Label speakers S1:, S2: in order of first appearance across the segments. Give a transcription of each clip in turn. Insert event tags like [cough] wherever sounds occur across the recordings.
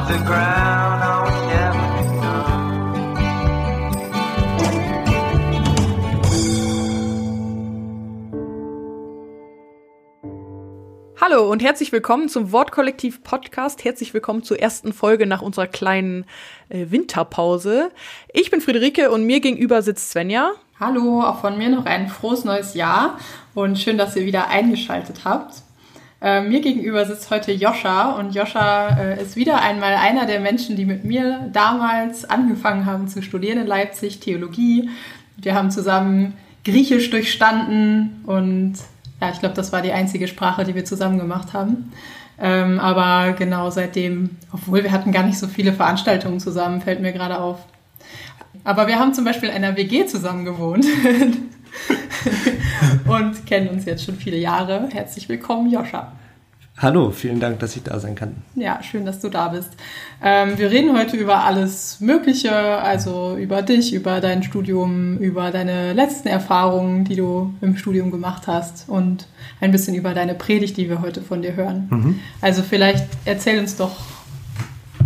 S1: off the ground, oh, begun.
S2: Hallo und herzlich willkommen zum Wortkollektiv Podcast. Herzlich willkommen zur ersten Folge nach unserer kleinen äh, Winterpause. Ich bin Friederike und mir gegenüber sitzt Svenja.
S3: Hallo, auch von mir noch ein frohes neues Jahr und schön, dass ihr wieder eingeschaltet habt. Äh, mir gegenüber sitzt heute Joscha und Joscha äh, ist wieder einmal einer der Menschen, die mit mir damals angefangen haben zu studieren in Leipzig, Theologie. Wir haben zusammen Griechisch durchstanden und ja, ich glaube, das war die einzige Sprache, die wir zusammen gemacht haben. Ähm, aber genau seitdem, obwohl wir hatten gar nicht so viele Veranstaltungen zusammen, fällt mir gerade auf. Aber wir haben zum Beispiel in einer WG zusammen gewohnt [laughs] [laughs] und kennen uns jetzt schon viele Jahre. Herzlich willkommen, Joscha.
S4: Hallo, vielen Dank, dass ich da sein kann.
S3: Ja, schön, dass du da bist. Ähm, wir reden heute über alles Mögliche, also über dich, über dein Studium, über deine letzten Erfahrungen, die du im Studium gemacht hast und ein bisschen über deine Predigt, die wir heute von dir hören.
S4: Mhm.
S3: Also vielleicht erzähl uns doch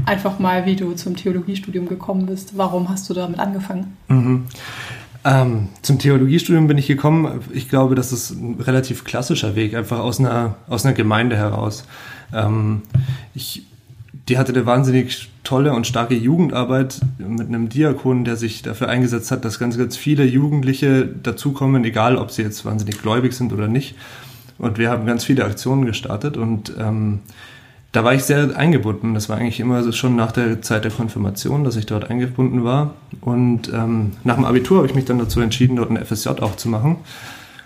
S3: einfach mal, wie du zum Theologiestudium gekommen bist. Warum hast du damit angefangen?
S4: Mhm. Ähm, zum Theologiestudium bin ich gekommen. Ich glaube, das ist ein relativ klassischer Weg, einfach aus einer, aus einer Gemeinde heraus. Ähm, ich, die hatte eine wahnsinnig tolle und starke Jugendarbeit mit einem Diakon, der sich dafür eingesetzt hat, dass ganz, ganz viele Jugendliche dazukommen, egal ob sie jetzt wahnsinnig gläubig sind oder nicht. Und wir haben ganz viele Aktionen gestartet und ähm, da war ich sehr eingebunden. Das war eigentlich immer so schon nach der Zeit der Konfirmation, dass ich dort eingebunden war. Und ähm, nach dem Abitur habe ich mich dann dazu entschieden, dort ein FSJ auch zu machen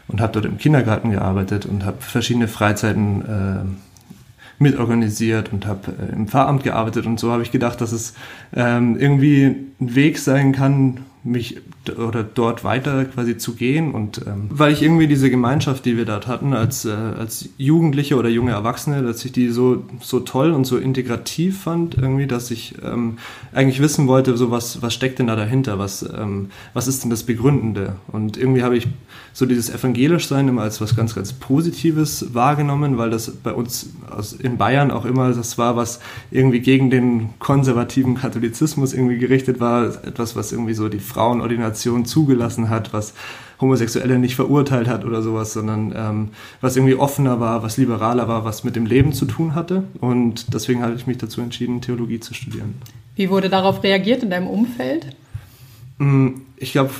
S4: und habe dort im Kindergarten gearbeitet und habe verschiedene Freizeiten äh, mitorganisiert und habe äh, im Pfarramt gearbeitet. Und so habe ich gedacht, dass es ähm, irgendwie ein Weg sein kann, mich oder dort weiter quasi zu gehen. Und ähm, weil ich irgendwie diese Gemeinschaft, die wir dort hatten als äh, als Jugendliche oder junge Erwachsene, dass ich die so so toll und so integrativ fand irgendwie, dass ich ähm, eigentlich wissen wollte, so was was steckt denn da dahinter, was ähm, was ist denn das Begründende? Und irgendwie habe ich so dieses evangelisch sein immer als was ganz ganz Positives wahrgenommen, weil das bei uns aus, in Bayern auch immer das war, was irgendwie gegen den konservativen Katholizismus irgendwie gerichtet war, etwas was irgendwie so die Frauenordination zugelassen hat, was Homosexuelle nicht verurteilt hat oder sowas, sondern ähm, was irgendwie offener war, was liberaler war, was mit dem Leben zu tun hatte. Und deswegen habe ich mich dazu entschieden, Theologie zu studieren.
S3: Wie wurde darauf reagiert in deinem Umfeld?
S4: Ich glaube,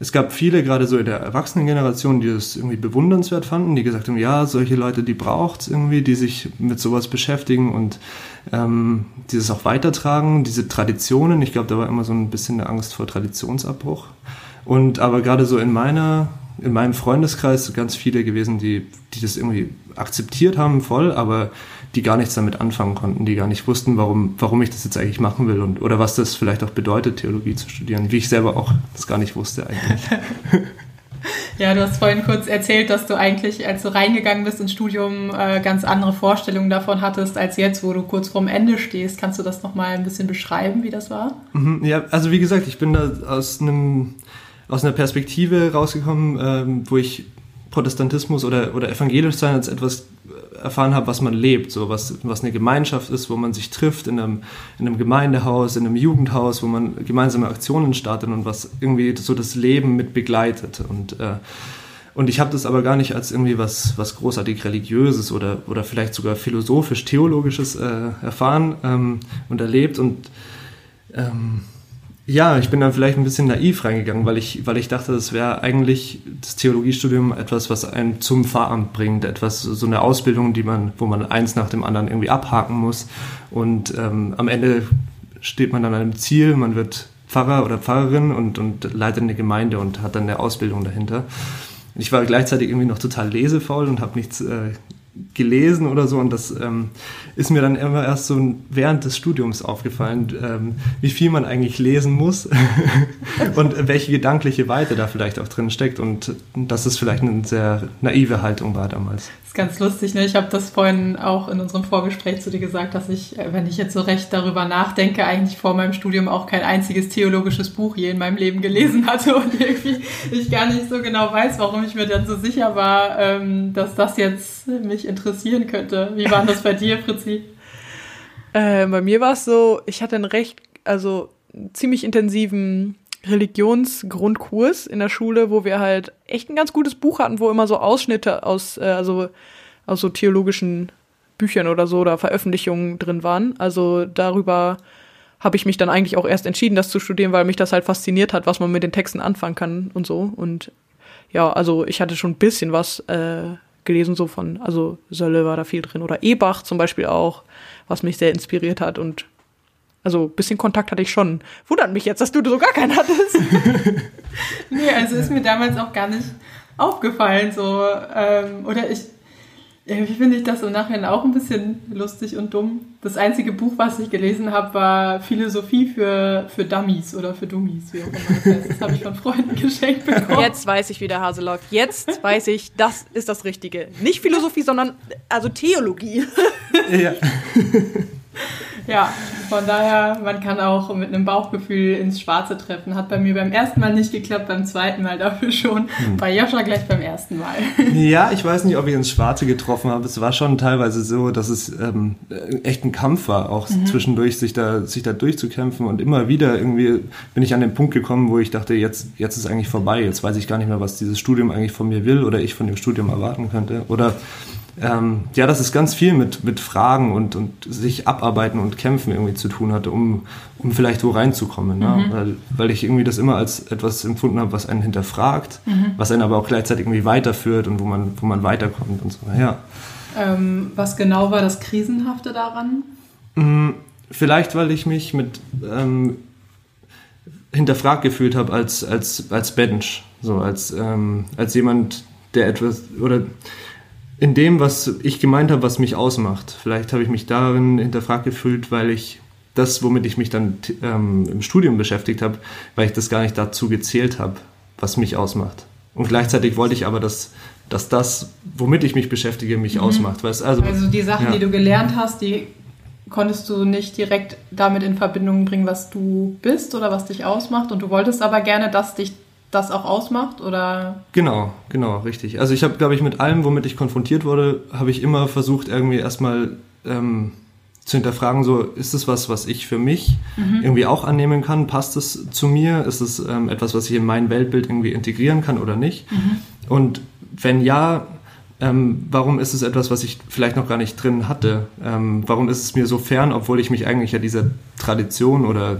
S4: es gab viele, gerade so in der Erwachsenengeneration, die das irgendwie bewundernswert fanden, die gesagt haben, ja, solche Leute, die braucht es irgendwie, die sich mit sowas beschäftigen und ähm, dieses auch weitertragen, diese Traditionen. Ich glaube, da war immer so ein bisschen eine Angst vor Traditionsabbruch. Und aber gerade so in meiner, in meinem Freundeskreis ganz viele gewesen, die, die das irgendwie akzeptiert haben, voll, aber die gar nichts damit anfangen konnten, die gar nicht wussten, warum, warum ich das jetzt eigentlich machen will und oder was das vielleicht auch bedeutet, Theologie zu studieren, wie ich selber auch das gar nicht wusste eigentlich. [laughs]
S3: Ja, du hast vorhin kurz erzählt, dass du eigentlich, als du reingegangen bist ins Studium, äh, ganz andere Vorstellungen davon hattest, als jetzt, wo du kurz vorm Ende stehst. Kannst du das nochmal ein bisschen beschreiben, wie das war?
S4: Mhm, ja, also wie gesagt, ich bin da aus einem aus einer Perspektive rausgekommen, ähm, wo ich Protestantismus oder, oder evangelisch sein als etwas erfahren habe, was man lebt, so was, was eine Gemeinschaft ist, wo man sich trifft in einem, in einem Gemeindehaus, in einem Jugendhaus, wo man gemeinsame Aktionen startet und was irgendwie so das Leben mit begleitet. Und, äh, und ich habe das aber gar nicht als irgendwie was, was großartig religiöses oder, oder vielleicht sogar philosophisch-theologisches äh, erfahren ähm, und erlebt. Und ähm, ja, ich bin dann vielleicht ein bisschen naiv reingegangen, weil ich, weil ich dachte, das wäre eigentlich das Theologiestudium etwas, was einen zum Pfarramt bringt, etwas, so eine Ausbildung, die man, wo man eins nach dem anderen irgendwie abhaken muss. Und ähm, am Ende steht man an einem Ziel, man wird Pfarrer oder Pfarrerin und, und leitet eine Gemeinde und hat dann eine Ausbildung dahinter. Ich war gleichzeitig irgendwie noch total lesefaul und habe nichts äh, gelesen oder so und das ähm, ist mir dann immer erst so während des Studiums aufgefallen, ähm, wie viel man eigentlich lesen muss [laughs] und welche gedankliche Weite da vielleicht auch drin steckt und dass es vielleicht eine sehr naive Haltung war damals.
S3: Ist ganz lustig, ne? Ich habe das vorhin auch in unserem Vorgespräch zu dir gesagt, dass ich, äh, wenn ich jetzt so recht darüber nachdenke, eigentlich vor meinem Studium auch kein einziges theologisches Buch je in meinem Leben gelesen hatte und irgendwie ich gar nicht so genau weiß, warum ich mir dann so sicher war, ähm, dass das jetzt mich interessieren könnte. Wie war das bei [laughs] dir, Fritzi?
S2: Äh, bei mir war es so, ich hatte einen recht, also ziemlich intensiven Religionsgrundkurs in der Schule, wo wir halt echt ein ganz gutes Buch hatten, wo immer so Ausschnitte aus, äh, also aus so theologischen Büchern oder so oder Veröffentlichungen drin waren. Also darüber habe ich mich dann eigentlich auch erst entschieden, das zu studieren, weil mich das halt fasziniert hat, was man mit den Texten anfangen kann und so. Und ja, also ich hatte schon ein bisschen was äh, gelesen, so von, also Sölle war da viel drin oder Ebach zum Beispiel auch, was mich sehr inspiriert hat und also ein bisschen Kontakt hatte ich schon. Wundert mich jetzt, dass du so gar keinen hattest. [laughs]
S3: nee, also ist mir damals auch gar nicht aufgefallen. So, ähm, oder ich, irgendwie finde ich das im Nachhinein auch ein bisschen lustig und dumm. Das einzige Buch, was ich gelesen habe, war Philosophie für, für Dummies oder für Dummies, wie auch immer das heißt. Das habe ich von Freunden [laughs] geschenkt bekommen.
S2: Jetzt weiß ich, wie der Hase läuft. Jetzt weiß ich, das ist das Richtige. Nicht Philosophie, sondern also Theologie.
S4: Ja. [laughs] [laughs]
S3: Ja, von daher, man kann auch mit einem Bauchgefühl ins Schwarze treffen. Hat bei mir beim ersten Mal nicht geklappt, beim zweiten Mal dafür schon. Bei Joscha gleich beim ersten Mal. [laughs]
S4: Ja, ich weiß nicht, ob ich ins Schwarze getroffen habe. Es war schon teilweise so, dass es ähm, echt ein Kampf war, auch zwischendurch sich da, sich da durchzukämpfen. Und immer wieder irgendwie bin ich an den Punkt gekommen, wo ich dachte, jetzt, jetzt ist eigentlich vorbei. Jetzt weiß ich gar nicht mehr, was dieses Studium eigentlich von mir will oder ich von dem Studium erwarten könnte. Oder ähm, ja, dass es ganz viel mit, mit Fragen und, und sich abarbeiten und kämpfen irgendwie zu tun hatte, um, um vielleicht wo reinzukommen. Ne? Weil, weil ich irgendwie das immer als etwas empfunden habe, was einen hinterfragt, was einen aber auch gleichzeitig irgendwie weiterführt und wo man, wo man weiterkommt und so. Ja.
S3: Ähm, was genau war das Krisenhafte daran?
S4: Mm, Vielleicht, weil ich mich mit ähm, hinterfragt gefühlt habe als, als, als Mensch. So, als, ähm, als jemand, der etwas oder in dem, was ich gemeint habe, was mich ausmacht. Vielleicht habe ich mich darin hinterfragt gefühlt, weil ich das, womit ich mich dann ähm, im Studium beschäftigt habe, weil ich das gar nicht dazu gezählt habe, was mich ausmacht. Und gleichzeitig wollte ich aber, dass, dass das, womit ich mich beschäftige, mich ausmacht. Weißt, also,
S3: Also die Sachen,
S4: ja.
S3: die du gelernt hast, die konntest du nicht direkt damit in Verbindung bringen, was du bist oder was dich ausmacht. Und du wolltest aber gerne, dass dich das auch ausmacht oder
S4: Genau, genau, richtig. Also ich habe, glaube ich, mit allem, womit ich konfrontiert wurde, habe ich immer versucht, irgendwie erstmal ähm, zu hinterfragen, so ist es was, was ich für mich irgendwie auch annehmen kann? Passt es zu mir? Ist es ähm, etwas, was ich in mein Weltbild irgendwie integrieren kann oder nicht? Und wenn ja, ähm, warum ist es etwas, was ich vielleicht noch gar nicht drin hatte? Ähm, warum ist es mir so fern, obwohl ich mich eigentlich ja dieser Tradition oder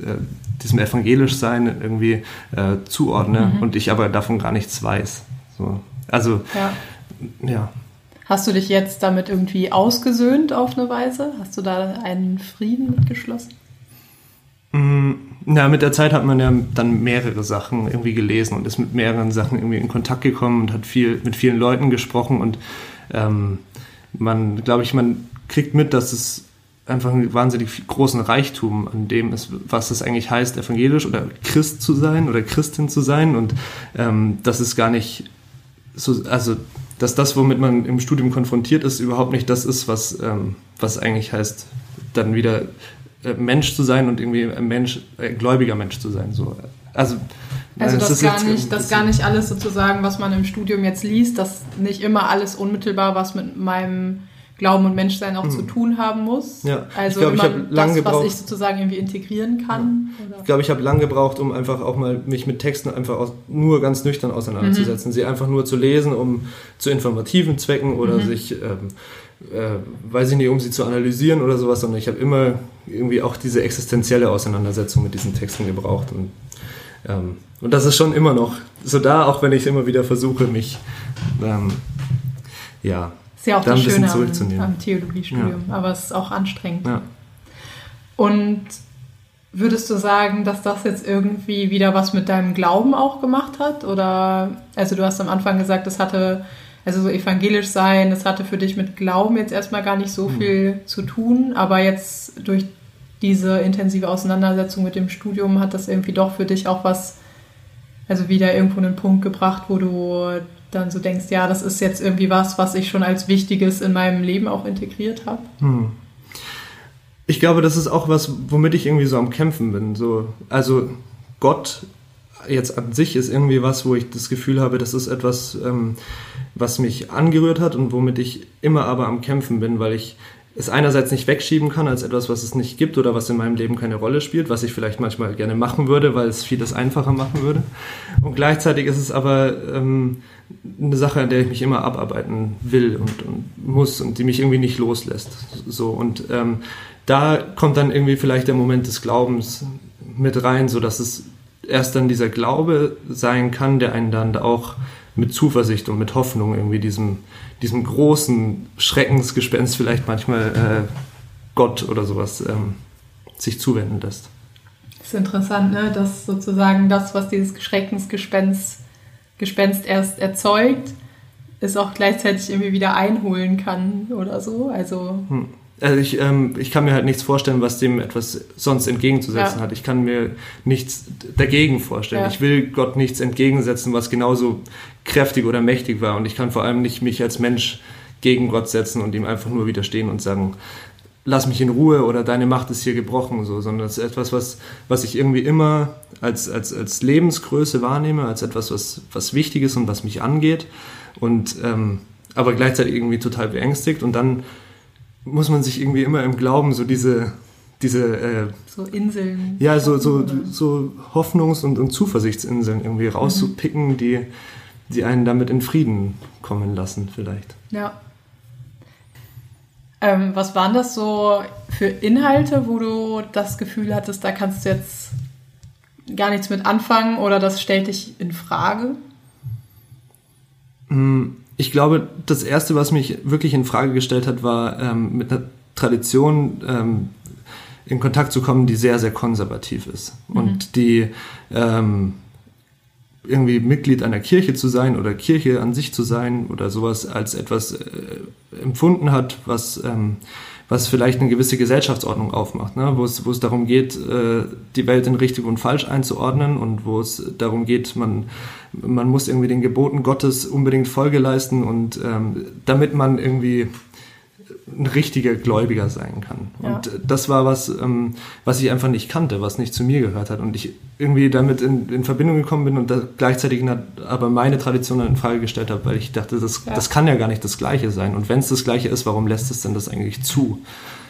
S4: äh, diesem Evangelischsein irgendwie äh, zuordne und ich aber davon gar nichts weiß. So. Also,
S3: ja.
S4: ja.
S3: Hast du dich jetzt damit irgendwie ausgesöhnt auf eine Weise? Hast du da einen Frieden mitgeschlossen?
S4: Mm, Na, mit der Zeit hat man ja dann mehrere Sachen irgendwie gelesen und ist mit mehreren Sachen irgendwie in Kontakt gekommen und hat viel mit vielen Leuten gesprochen und ähm, man, glaube ich, man kriegt mit, dass es einfach einen wahnsinnig großen Reichtum an dem ist, was es eigentlich heißt, evangelisch oder Christ zu sein oder Christin zu sein und ähm, dass es gar nicht so, also dass das, womit man im Studium konfrontiert ist, überhaupt nicht das ist, was, ähm, was eigentlich heißt, dann wieder äh, Mensch zu sein und irgendwie ein Mensch, ein gläubiger Mensch zu sein. So. Also,
S3: Also
S4: äh,
S3: dass,
S4: ist
S3: gar nicht, dass gar nicht alles sozusagen, was man im Studium jetzt liest, dass nicht immer alles unmittelbar was mit meinem Glauben und Menschsein auch zu tun haben muss.
S4: Hm. Ja,
S3: Also
S4: ich glaub, ich
S3: immer
S4: hab lang
S3: das, was
S4: gebraucht-
S3: ich sozusagen irgendwie integrieren kann. Oder?
S4: Ich glaube, ich habe lange gebraucht, um einfach auch mal mich mit Texten einfach aus, nur ganz nüchtern auseinanderzusetzen. Sie einfach nur zu lesen, um zu informativen Zwecken oder sich, ähm, äh, weiß ich nicht, um sie zu analysieren oder sowas, sondern ich habe immer irgendwie auch diese existenzielle Auseinandersetzung mit diesen Texten gebraucht. Und, ähm, und das ist schon immer noch so da, auch wenn ich immer wieder versuche, mich ähm, ja,
S3: Ist ja auch
S4: da
S3: das Schöne am, am Theologiestudium, aber es ist auch anstrengend.
S4: Ja.
S3: Und würdest du sagen, dass das jetzt irgendwie wieder was mit deinem Glauben auch gemacht hat? Oder, also du hast am Anfang gesagt, es hatte, also so evangelisch sein, das hatte für dich mit Glauben jetzt erstmal gar nicht so
S4: Hm.
S3: viel zu tun, aber jetzt durch diese intensive Auseinandersetzung mit dem Studium hat das irgendwie doch für dich auch was, also wieder irgendwo einen Punkt gebracht, wo du dann so denkst, ja, das ist jetzt irgendwie was, was ich schon als Wichtiges in meinem Leben auch integriert habe.
S4: Hm. Ich glaube, das ist auch was, womit ich irgendwie so am Kämpfen bin. So, also Gott jetzt an sich ist irgendwie was, wo ich das Gefühl habe, das ist etwas, ähm, was mich angerührt hat und womit ich immer aber am Kämpfen bin, weil ich es einerseits nicht wegschieben kann als etwas, was es nicht gibt oder was in meinem Leben keine Rolle spielt, was ich vielleicht manchmal gerne machen würde, weil es vieles einfacher machen würde. Und gleichzeitig ist es aber ähm, eine Sache, an der ich mich immer abarbeiten will und, und muss und die mich irgendwie nicht loslässt. So und ähm, da kommt dann irgendwie vielleicht der Moment des Glaubens mit rein, so dass es erst dann dieser Glaube sein kann, der einen dann auch mit Zuversicht und mit Hoffnung irgendwie diesem, diesem großen Schreckensgespenst vielleicht manchmal äh, Gott oder sowas ähm, sich zuwenden lässt.
S3: Das ist interessant, ne? dass sozusagen das, was dieses Schreckensgespenst Gespenst erst erzeugt, es auch gleichzeitig irgendwie wieder einholen kann oder so. Also
S4: hm. Also ich, ähm, ich kann mir halt nichts vorstellen, was dem etwas sonst entgegenzusetzen ja. hat. Ich kann mir nichts dagegen vorstellen. Ja. Ich will Gott nichts entgegensetzen, was genauso kräftig oder mächtig war. Und ich kann vor allem nicht mich als Mensch gegen Gott setzen und ihm einfach nur widerstehen und sagen, lass mich in Ruhe oder deine Macht ist hier gebrochen, so, sondern es ist etwas, was, was ich irgendwie immer als, als, als Lebensgröße wahrnehme, als etwas, was, was wichtig ist und was mich angeht und ähm, aber gleichzeitig irgendwie total beängstigt und dann muss man sich irgendwie immer im Glauben so diese, diese äh,
S3: so Inseln.
S4: Ja, so, so, so Hoffnungs- und, und Zuversichtsinseln irgendwie rauszupicken, mhm. die, die einen damit in Frieden kommen lassen, vielleicht.
S3: Ja. Ähm, was waren das so für Inhalte, wo du das Gefühl hattest, da kannst du jetzt gar nichts mit anfangen oder das stellt dich in Frage?
S4: Mm, ich glaube, das Erste, was mich wirklich in Frage gestellt hat, war ähm, mit einer Tradition ähm, in Kontakt zu kommen, die sehr, sehr konservativ ist mhm. und die ähm, irgendwie Mitglied einer Kirche zu sein oder Kirche an sich zu sein oder sowas als etwas äh, empfunden hat, was ähm, was vielleicht eine gewisse Gesellschaftsordnung aufmacht, ne? wo, es, wo es darum geht, äh, die Welt in richtig und falsch einzuordnen und wo es darum geht, man, man muss irgendwie den Geboten Gottes unbedingt Folge leisten und ähm, damit man irgendwie ein richtiger Gläubiger sein kann. Ja. Und das war was, ähm, was ich einfach nicht kannte, was nicht zu mir gehört hat. Und ich irgendwie damit in, in Verbindung gekommen bin und da gleichzeitig aber meine Tradition in Frage gestellt habe, weil ich dachte, das, ja. das kann ja gar nicht das Gleiche sein. Und wenn es das Gleiche ist, warum lässt es denn das eigentlich zu?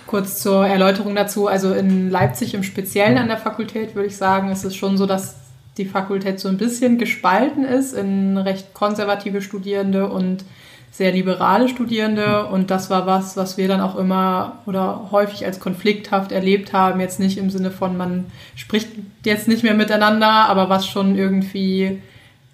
S3: Kurz zur Erläuterung dazu. Also in Leipzig im Speziellen an der Fakultät würde ich sagen, ist es schon so, dass die Fakultät so ein bisschen gespalten ist in recht konservative Studierende und sehr liberale Studierende und das war was, was wir dann auch immer oder häufig als konflikthaft erlebt haben. Jetzt nicht im Sinne von, man spricht jetzt nicht mehr miteinander, aber was schon irgendwie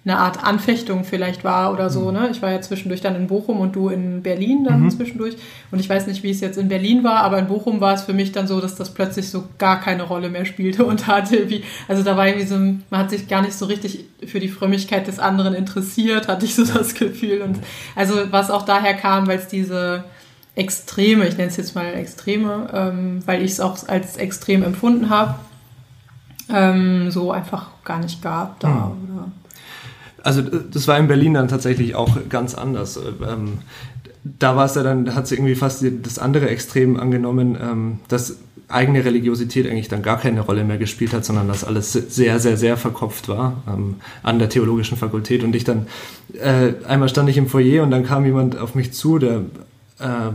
S3: eine Art Anfechtung vielleicht war oder so. Mhm. Ne? Ich war ja zwischendurch dann in Bochum und du in Berlin dann mhm. zwischendurch. Und ich weiß nicht, wie es jetzt in Berlin war, aber in Bochum war es für mich dann so, dass das plötzlich so gar keine Rolle mehr spielte und hatte wie, also da war irgendwie so, man hat sich gar nicht so richtig für die Frömmigkeit des anderen interessiert, hatte ich so das Gefühl. Und also was auch daher kam, weil es diese Extreme, ich nenne es jetzt mal Extreme, ähm, weil ich es auch als extrem empfunden habe, ähm, so einfach gar nicht gab da. Mhm. Oder
S4: also das war in Berlin dann tatsächlich auch ganz anders. Ähm, da war es ja dann, hat sie irgendwie fast das andere Extrem angenommen, ähm, dass eigene Religiosität eigentlich dann gar keine Rolle mehr gespielt hat, sondern dass alles sehr, sehr, sehr verkopft war ähm, an der theologischen Fakultät. Und ich dann, äh, einmal stand ich im Foyer und dann kam jemand auf mich zu, der äh,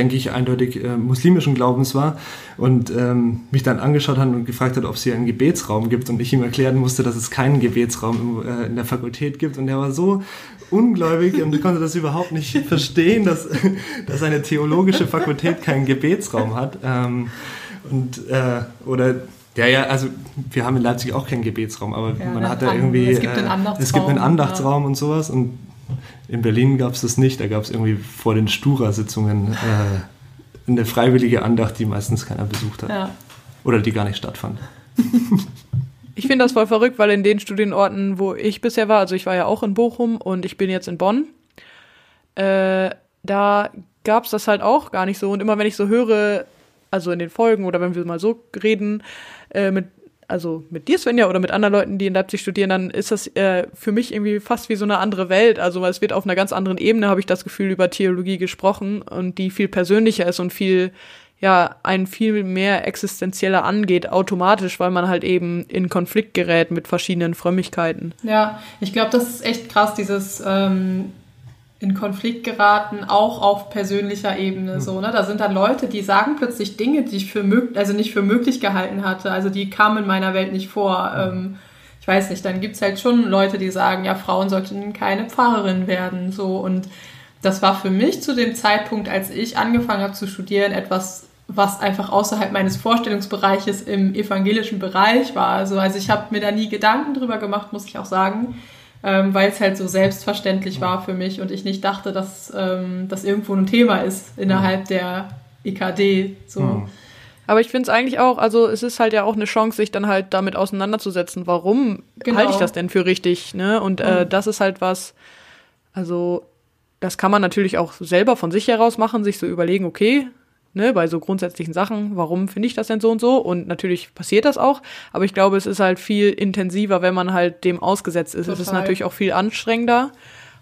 S4: denke ich, eindeutig äh, muslimischen Glaubens war und ähm, mich dann angeschaut hat und gefragt hat, ob es hier einen Gebetsraum gibt und ich ihm erklären musste, dass es keinen Gebetsraum im, äh, in der Fakultät gibt und er war so ungläubig und konnte das überhaupt nicht [laughs] verstehen, dass, [laughs] dass eine theologische Fakultät keinen Gebetsraum hat ähm, und äh, oder ja, ja, also wir haben in Leipzig auch keinen Gebetsraum, aber ja, man hat da irgendwie es gibt einen Andachtsraum, äh, es gibt einen Andachtsraum ja. und sowas und in Berlin gab es das nicht. Da gab es irgendwie vor den Stura-Sitzungen äh, eine freiwillige Andacht, die meistens keiner besucht hat. Ja. Oder die gar nicht stattfand. [laughs]
S2: Ich finde das voll verrückt, weil in den Studienorten, wo ich bisher war, also ich war ja auch in Bochum und ich bin jetzt in Bonn, äh, da gab es das halt auch gar nicht so. Und immer wenn ich so höre, also in den Folgen oder wenn wir mal so reden, äh, mit also mit dir, Svenja, oder mit anderen Leuten, die in Leipzig studieren, dann ist das äh, für mich irgendwie fast wie so eine andere Welt. Also es wird auf einer ganz anderen Ebene, habe ich das Gefühl, über Theologie gesprochen und die viel persönlicher ist und viel, ja, einen viel mehr existenzieller angeht, automatisch, weil man halt eben in Konflikt gerät mit verschiedenen Frömmigkeiten.
S3: Ja, ich glaube, das ist echt krass, dieses ähm in Konflikt geraten, auch auf persönlicher Ebene. So, ne? Da sind dann Leute, die sagen plötzlich Dinge, die ich für möglich, also nicht für möglich gehalten hatte. Also die kamen in meiner Welt nicht vor. Ähm, ich weiß nicht, dann gibt's halt schon Leute, die sagen, ja, Frauen sollten keine Pfarrerin werden. So und das war für mich zu dem Zeitpunkt, als ich angefangen habe zu studieren, etwas, was einfach außerhalb meines Vorstellungsbereiches im evangelischen Bereich war. Also, also ich habe mir da nie Gedanken drüber gemacht, muss ich auch sagen ähm, weil es halt so selbstverständlich war für mich und ich nicht dachte, dass ähm, das irgendwo ein Thema ist innerhalb der EKD. So.
S2: Mhm. Aber ich finde es eigentlich auch, also es ist halt ja auch eine Chance, sich dann halt damit auseinanderzusetzen, warum genau. halte ich das denn für richtig, ne? Und äh, mhm. das ist halt was, also das kann man natürlich auch selber von sich heraus machen, sich so überlegen, okay, ne, bei so grundsätzlichen Sachen, warum finde ich das denn so und so? Und natürlich passiert das auch, aber ich glaube, es ist halt viel intensiver, wenn man halt dem ausgesetzt ist. Total. Es ist natürlich auch viel anstrengender.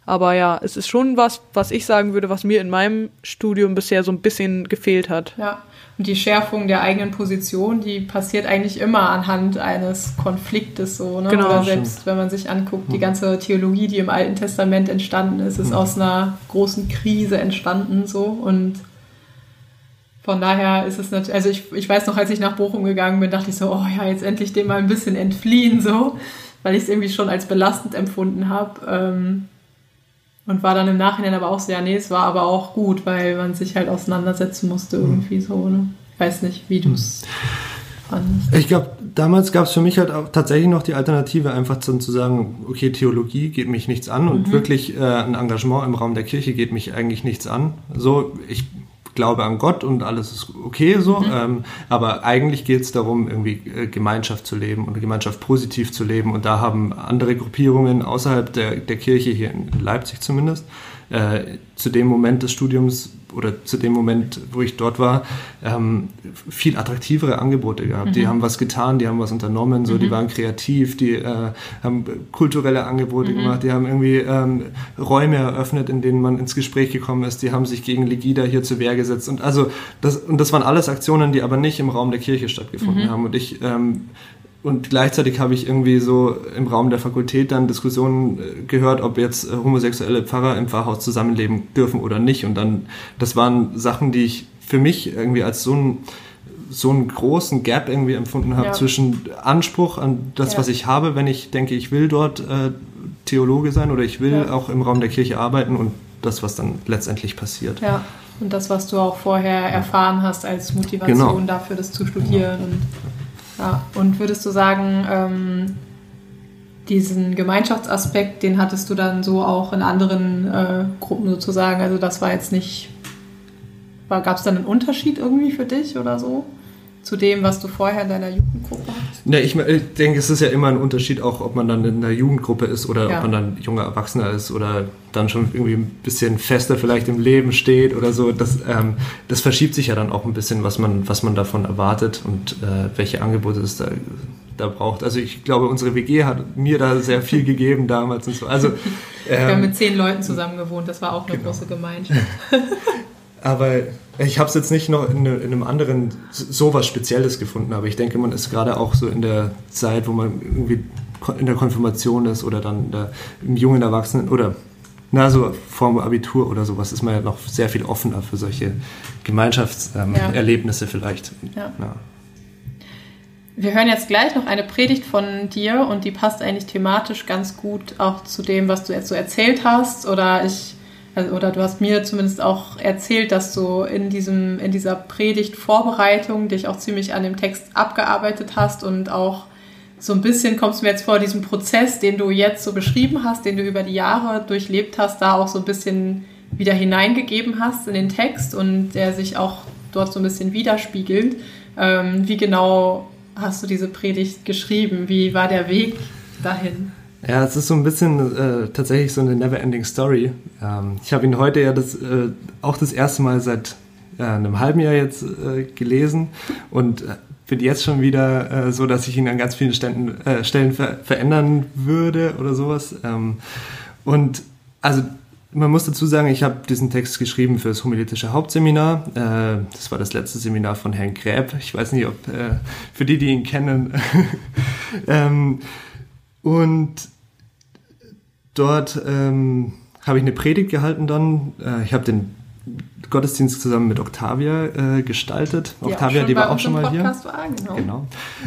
S2: Aber ja, es ist schon was, was ich sagen würde, was mir in meinem Studium bisher so ein bisschen gefehlt hat.
S3: Ja, und die Schärfung der eigenen Position, die passiert eigentlich immer anhand eines Konfliktes so. Ne? Genau. Oder selbst wenn man sich anguckt, die hm. ganze Theologie, die im Alten Testament entstanden ist, ist hm. aus einer großen Krise entstanden so. Und von daher ist es natürlich, also ich, ich weiß noch, als ich nach Bochum gegangen bin, dachte ich so, oh ja, jetzt endlich dem mal ein bisschen entfliehen, so, weil ich es irgendwie schon als belastend empfunden habe. Ähm, und war dann im Nachhinein aber auch so, ja, nee, es war aber auch gut, weil man sich halt auseinandersetzen musste hm. irgendwie so, ne? Ich weiß nicht, wie du es
S4: fandest. Ich glaube, damals gab es für mich halt auch tatsächlich noch die Alternative, einfach zu, zu sagen, okay, Theologie geht mich nichts an und mhm. wirklich äh, ein Engagement im Raum der Kirche geht mich eigentlich nichts an. So, ich glaube an Gott und alles ist okay so. Mhm. Ähm, aber eigentlich geht es darum, irgendwie äh, Gemeinschaft zu leben und Gemeinschaft positiv zu leben. Und da haben andere Gruppierungen außerhalb der, der Kirche, hier in Leipzig zumindest, äh, zu dem Moment des Studiums oder zu dem Moment, wo ich dort war, ähm, viel attraktivere Angebote gehabt. Mhm. Die haben was getan, die haben was unternommen, so, mhm. die waren kreativ, die äh, haben kulturelle Angebote mhm. gemacht, die haben irgendwie ähm, Räume eröffnet, in denen man ins Gespräch gekommen ist, die haben sich gegen Legida hier zur Wehr gesetzt und also das, und das waren alles Aktionen, die aber nicht im Raum der Kirche stattgefunden mhm. haben und ich ähm, und gleichzeitig habe ich irgendwie so im Raum der Fakultät dann Diskussionen äh, gehört, ob jetzt äh, homosexuelle Pfarrer im Pfarrhaus zusammenleben dürfen oder nicht. Und dann, das waren Sachen, die ich für mich irgendwie als so ein so einen großen Gap irgendwie empfunden habe ja. zwischen Anspruch an das, ja. was ich habe, wenn ich denke, ich will dort äh, Theologe sein oder ich will ja. auch im Raum der Kirche arbeiten und das, was dann letztendlich passiert.
S3: Ja, und das, was du auch vorher erfahren hast als Motivation genau. dafür, das zu studieren. Genau. Ja, und würdest du sagen, ähm, diesen Gemeinschaftsaspekt, den hattest du dann so auch in anderen äh, Gruppen sozusagen? Also das war jetzt nicht, gab es dann einen Unterschied irgendwie für dich oder so? Zu dem, was du vorher in deiner Jugendgruppe hast?
S4: Ja, ich, ich, denke, es ist ja immer ein Unterschied, auch ob man dann in der Jugendgruppe ist oder ja. ob man dann junger Erwachsener ist oder dann schon irgendwie ein bisschen fester vielleicht im Leben steht oder so. Das, ähm, das verschiebt sich ja dann auch ein bisschen, was man, was man davon erwartet und äh, welche Angebote es da, da braucht. Also ich glaube, unsere WG hat mir da sehr viel [laughs] gegeben damals und so. Also, ähm,
S3: Wir haben ähm, mit zehn Leuten zusammen gewohnt, das war auch eine genau. große Gemeinschaft. [laughs]
S4: Aber ich habe es jetzt nicht noch in, in, einem anderen so was Spezielles gefunden, aber ich denke, man ist gerade auch so in der Zeit, wo man irgendwie in der Konfirmation ist oder dann der, im jungen Erwachsenen oder na, so vor dem Abitur oder sowas ist man ja noch sehr viel offener für solche Gemeinschaftserlebnisse ähm, ja. vielleicht. Ja. ja.
S3: Wir hören jetzt gleich noch eine Predigt von dir und die passt eigentlich thematisch ganz gut auch zu dem, was du jetzt so erzählt hast. Oder ich oder du hast mir zumindest auch erzählt, dass du in diesem, in dieser Predigtvorbereitung dich auch ziemlich an dem Text abgearbeitet hast und auch so ein bisschen kommst du mir jetzt vor, diesem Prozess, den du jetzt so beschrieben hast, den du über die Jahre durchlebt hast, da auch so ein bisschen wieder hineingegeben hast in den Text und der sich auch dort so ein bisschen widerspiegelt. Ähm, wie genau hast du diese Predigt geschrieben? Wie war der Weg dahin?
S4: Ja, es ist so ein bisschen äh, tatsächlich so eine never-ending Story. Ähm, ich habe ihn heute ja das, äh, auch das erste Mal seit äh, einem halben Jahr jetzt äh, gelesen und äh, bin jetzt schon wieder äh, so, dass ich ihn an ganz vielen Ständen, Stellen ver verändern würde oder sowas. Ähm, und also man muss dazu sagen, ich habe diesen Text geschrieben für das homiletische Hauptseminar. das war das letzte Seminar von Herrn Gräb. Ich weiß nicht, ob für die, die ihn kennen. [laughs] ähm, und dort ähm, habe ich eine Predigt gehalten dann. Äh, ich habe den Gottesdienst zusammen mit Octavia äh, gestaltet.
S3: Die
S4: Octavia, die war auch schon mal hier.
S3: Podcast War, genau.
S4: Genau.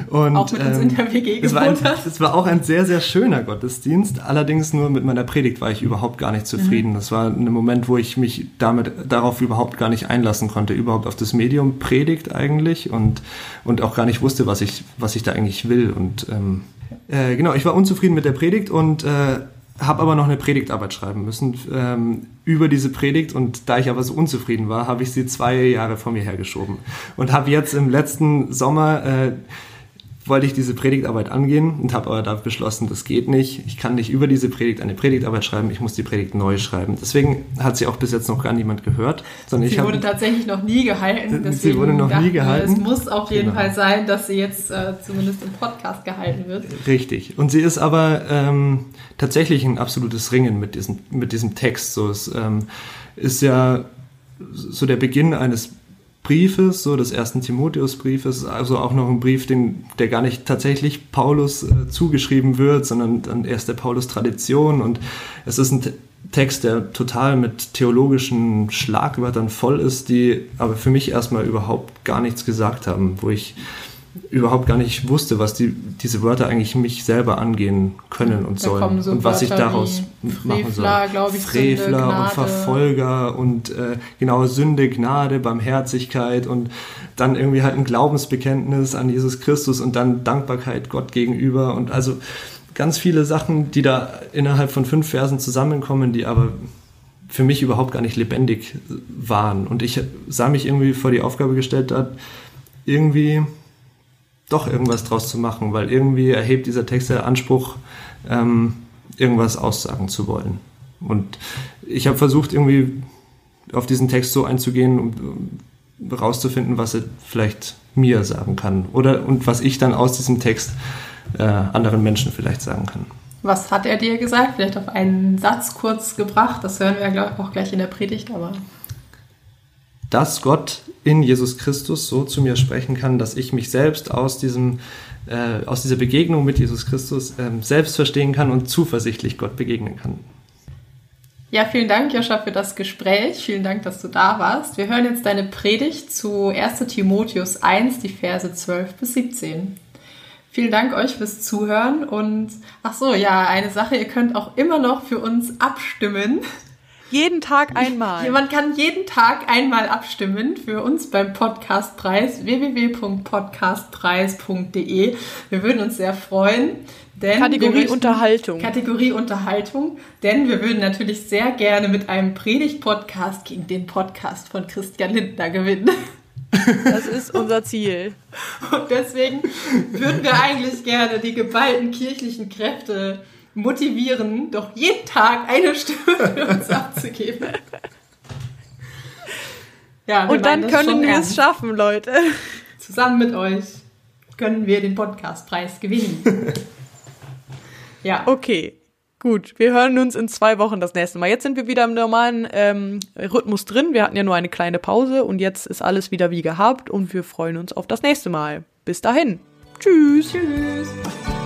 S4: Und,
S3: Auch mit uns in der WG
S4: es war, ein, es war auch ein sehr, sehr schöner Gottesdienst. Allerdings nur mit meiner Predigt war ich überhaupt gar nicht zufrieden. Das war ein Moment, wo ich mich damit darauf überhaupt gar nicht einlassen konnte, überhaupt auf das Medium Predigt eigentlich und, und auch gar nicht wusste, was ich, was ich da eigentlich will. Und ähm, äh, genau, ich war unzufrieden mit der Predigt und äh, habe aber noch eine Predigtarbeit schreiben müssen. Ähm, über diese Predigt und da ich aber so unzufrieden war, habe ich sie zwei Jahre vor mir hergeschoben und habe jetzt im letzten Sommer äh, wollte ich diese Predigtarbeit angehen und habe aber da beschlossen, das geht nicht. Ich kann nicht über diese Predigt eine Predigtarbeit schreiben, ich muss die Predigt neu schreiben. Deswegen hat sie auch bis jetzt noch gar niemand gehört, sondern ich
S3: Sie wurde
S4: habe
S3: tatsächlich noch nie gehalten.
S4: Sie
S3: Deswegen
S4: wurde noch nie
S3: dachten wir,
S4: gehalten.
S3: Es muss auf jeden
S4: Genau.
S3: Fall sein, dass sie jetzt äh, zumindest im Podcast gehalten wird.
S4: Richtig. Und sie ist aber ähm, tatsächlich ein absolutes Ringen mit diesem, mit diesem Text. So, es ähm, ist ja so der Beginn eines Briefes, so des ersten Timotheusbriefes, also auch noch ein Brief, den, der gar nicht tatsächlich Paulus äh, zugeschrieben wird, sondern dann erst der Paulus-Tradition. Und es ist ein Te- Text, der total mit theologischen Schlagwörtern voll ist, die aber für mich erstmal überhaupt gar nichts gesagt haben, wo ich überhaupt gar nicht wusste, was die, diese Wörter eigentlich mich selber angehen können und
S3: Da
S4: sollen
S3: so
S4: und was ich
S3: Wörter
S4: daraus
S3: wie
S4: machen soll.
S3: Frevler, ich, Sünde,
S4: Frevler und
S3: Gnade.
S4: Verfolger und äh, genau Sünde, Gnade, Barmherzigkeit und dann irgendwie halt ein Glaubensbekenntnis an Jesus Christus und dann Dankbarkeit Gott gegenüber und also ganz viele Sachen, die da innerhalb von fünf Versen zusammenkommen, die aber für mich überhaupt gar nicht lebendig waren. Und ich sah mich irgendwie vor die Aufgabe gestellt, da irgendwie doch irgendwas draus zu machen, weil irgendwie erhebt dieser Text der Anspruch, ähm, irgendwas aussagen zu wollen. Und ich habe versucht, irgendwie auf diesen Text so einzugehen, um, um rauszufinden, was er vielleicht mir sagen kann. Oder und was ich dann aus diesem Text äh, anderen Menschen vielleicht sagen kann.
S3: Was hat er dir gesagt? Vielleicht auf einen Satz kurz gebracht. Das hören wir ja glaub ich, auch gleich in der Predigt, aber
S4: dass Gott in Jesus Christus so zu mir sprechen kann, dass ich mich selbst aus diesem äh, aus dieser Begegnung mit Jesus Christus ähm, selbst verstehen kann und zuversichtlich Gott begegnen kann.
S3: Ja, vielen Dank, Joscha, für das Gespräch. Vielen Dank, dass du da warst. Wir hören jetzt deine Predigt zu 1. Timotheus 1, die Verse 12 bis 17. Vielen Dank euch fürs Zuhören und ach so, ja, eine Sache, ihr könnt auch immer noch für uns abstimmen.
S2: Jeden Tag einmal.
S3: Man kann jeden Tag einmal abstimmen für uns beim Podcastpreis www.podcastpreis.de. Wir würden uns sehr freuen. Denn
S2: Kategorie Unterhaltung.
S3: Kategorie Unterhaltung, denn wir würden natürlich sehr gerne mit einem Predigt-Podcast gegen den Podcast von Christian Lindner gewinnen.
S2: Das ist unser Ziel.
S3: Und deswegen würden wir eigentlich gerne die geballten kirchlichen Kräfte motivieren, doch jeden Tag eine Stimme für uns [laughs] abzugeben. Ja,
S2: Und dann können wir es schaffen, Leute.
S3: Zusammen mit euch können wir den Podcastpreis gewinnen. [laughs] ja.
S2: Okay, gut. Wir hören uns in zwei Wochen das nächste Mal. Jetzt sind wir wieder im normalen ähm, Rhythmus drin. Wir hatten ja nur eine kleine Pause und jetzt ist alles wieder wie gehabt und wir freuen uns auf das nächste Mal. Bis dahin. Tschüss.
S3: Tschüss.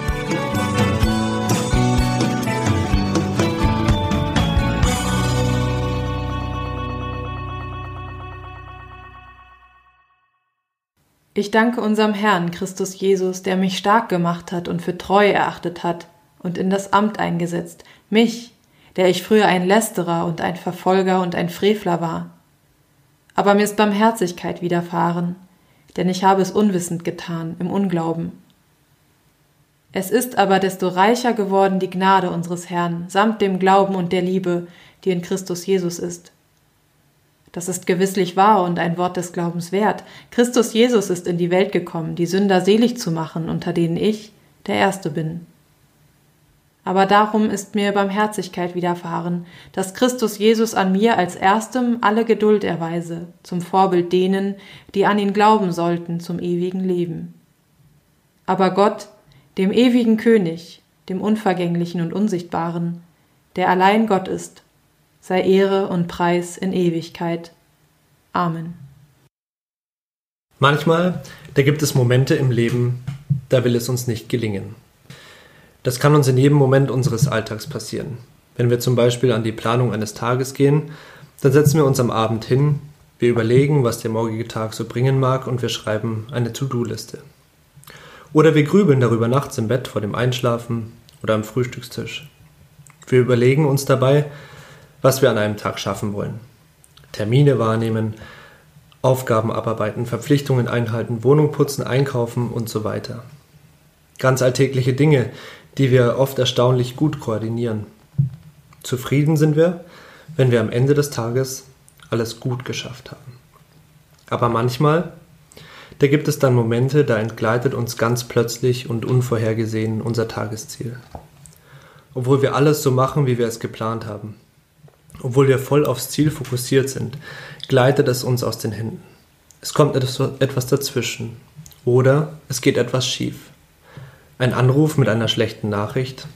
S3: Ich danke unserem Herrn Christus Jesus, der mich stark gemacht hat und für treu erachtet hat und in das Amt eingesetzt, mich, der ich früher ein Lästerer und ein Verfolger und ein Frevler war. Aber mir ist Barmherzigkeit widerfahren, denn ich habe es unwissend getan, im Unglauben. Es ist aber desto reicher geworden die Gnade unseres Herrn, samt dem Glauben und der Liebe, die in Christus Jesus ist. Das ist gewisslich wahr und ein Wort des Glaubens wert. Christus Jesus ist in die Welt gekommen, die Sünder selig zu machen, unter denen ich der Erste bin. Aber darum ist mir Barmherzigkeit widerfahren, dass Christus Jesus an mir als Erstem alle Geduld erweise, zum Vorbild denen, die an ihn glauben sollten, zum ewigen Leben. Aber Gott, dem ewigen König, dem Unvergänglichen und Unsichtbaren, der allein Gott ist, sei Ehre und Preis in Ewigkeit. Amen.
S4: Manchmal, da gibt es Momente im Leben, da will es uns nicht gelingen. Das kann uns in jedem Moment unseres Alltags passieren. Wenn wir zum Beispiel an die Planung eines Tages gehen, dann setzen wir uns am Abend hin, wir überlegen, was der morgige Tag so bringen mag und wir schreiben eine To-Do-Liste. Oder wir grübeln darüber nachts im Bett vor dem Einschlafen oder am Frühstückstisch. Wir überlegen uns dabei, was wir an einem Tag schaffen wollen. Termine wahrnehmen, Aufgaben abarbeiten, Verpflichtungen einhalten, Wohnung putzen, einkaufen und so weiter. Ganz alltägliche Dinge, die wir oft erstaunlich gut koordinieren. Zufrieden sind wir, wenn wir am Ende des Tages alles gut geschafft haben. Aber manchmal, da gibt es dann Momente, da entgleitet uns ganz plötzlich und unvorhergesehen unser Tagesziel. Obwohl wir alles so machen, wie wir es geplant haben. Obwohl wir voll aufs Ziel fokussiert sind, gleitet es uns aus den Händen. Es kommt etwas dazwischen. Oder es geht etwas schief. Ein Anruf mit einer schlechten Nachricht,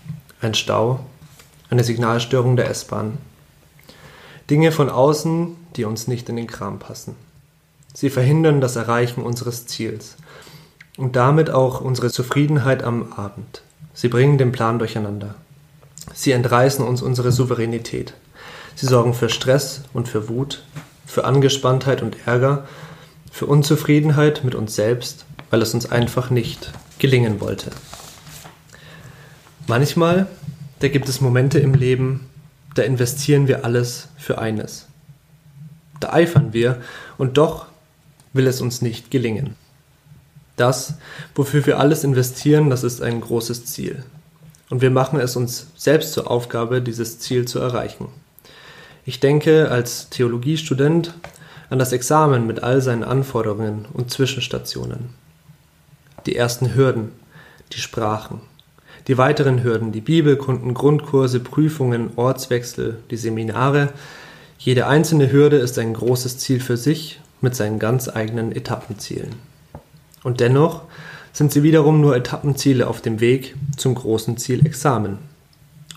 S4: ein Stau, eine Signalstörung der S-Bahn. Dinge von außen, die uns nicht in den Kram passen. Sie verhindern das Erreichen unseres Ziels und damit auch unsere Zufriedenheit am Abend. Sie bringen den Plan durcheinander. Sie entreißen uns unsere Souveränität. Sie sorgen für Stress und für Wut, für Angespanntheit und Ärger, für Unzufriedenheit mit uns selbst, weil es uns einfach nicht gelingen wollte. Manchmal da gibt es Momente im Leben, da investieren wir alles für eines. Da eifern wir und doch will es uns nicht gelingen. Das, wofür wir alles investieren, das ist ein großes Ziel. Und wir machen es uns selbst zur Aufgabe, dieses Ziel zu erreichen. Ich denke als Theologiestudent an das Examen mit all seinen Anforderungen und Zwischenstationen. Die ersten Hürden, die Sprachen, die weiteren Hürden, die Bibelkunden, Grundkurse, Prüfungen, Ortswechsel, die Seminare. Jede einzelne Hürde ist ein großes Ziel für sich mit seinen ganz eigenen Etappenzielen. Und dennoch sind sie wiederum nur Etappenziele auf dem Weg zum großen Ziel Examen.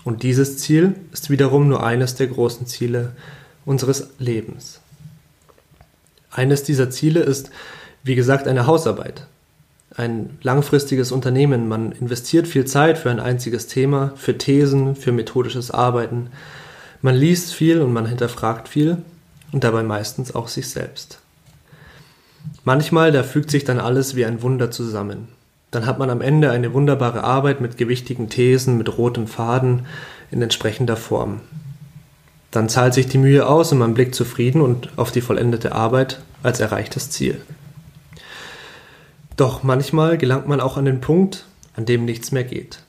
S4: Und dieses Ziel ist wiederum nur eines der großen Ziele unseres Lebens. Eines dieser Ziele ist, wie gesagt, eine Hausarbeit ein langfristiges Unternehmen. Man investiert viel Zeit für ein einziges Thema, für Thesen, für methodisches Arbeiten. Man liest viel und man hinterfragt viel und dabei meistens auch sich selbst. Manchmal, da fügt sich dann alles wie ein Wunder zusammen. Dann hat man am Ende eine wunderbare Arbeit mit gewichtigen Thesen, mit rotem Faden in entsprechender Form. Dann zahlt sich die Mühe aus und man blickt zufrieden und auf die vollendete Arbeit als erreichtes Ziel. Doch manchmal gelangt man auch an den Punkt, an dem nichts mehr geht,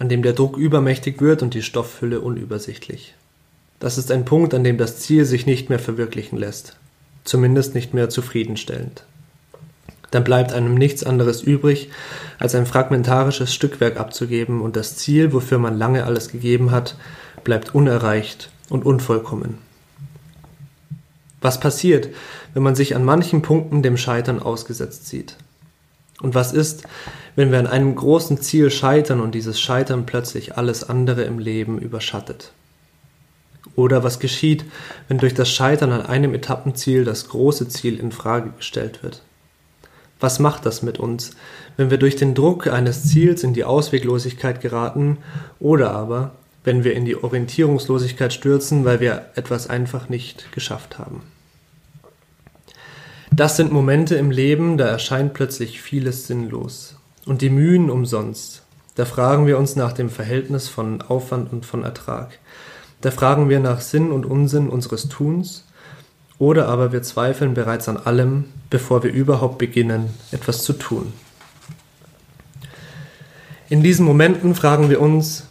S4: an dem der Druck übermächtig wird und die Stofffülle unübersichtlich. Das ist ein Punkt, an dem das Ziel sich nicht mehr verwirklichen lässt, zumindest nicht mehr zufriedenstellend. Dann bleibt einem nichts anderes übrig, als ein fragmentarisches Stückwerk abzugeben und das Ziel, wofür man lange alles gegeben hat, bleibt unerreicht und unvollkommen. Was passiert, wenn man sich an manchen Punkten dem Scheitern ausgesetzt sieht? Und was ist, wenn wir an einem großen Ziel scheitern und dieses Scheitern plötzlich alles andere im Leben überschattet? Oder was geschieht, wenn durch das Scheitern an einem Etappenziel das große Ziel in Frage gestellt wird? Was macht das mit uns, wenn wir durch den Druck eines Ziels in die Ausweglosigkeit geraten oder aber wenn wir in die Orientierungslosigkeit stürzen, weil wir etwas einfach nicht geschafft haben? Das sind Momente im Leben, da erscheint plötzlich vieles sinnlos und die Mühen umsonst. Da fragen wir uns nach dem Verhältnis von Aufwand und von Ertrag. Da fragen wir nach Sinn und Unsinn unseres Tuns oder aber wir zweifeln bereits an allem, bevor wir überhaupt beginnen, etwas zu tun. In diesen Momenten fragen wir uns,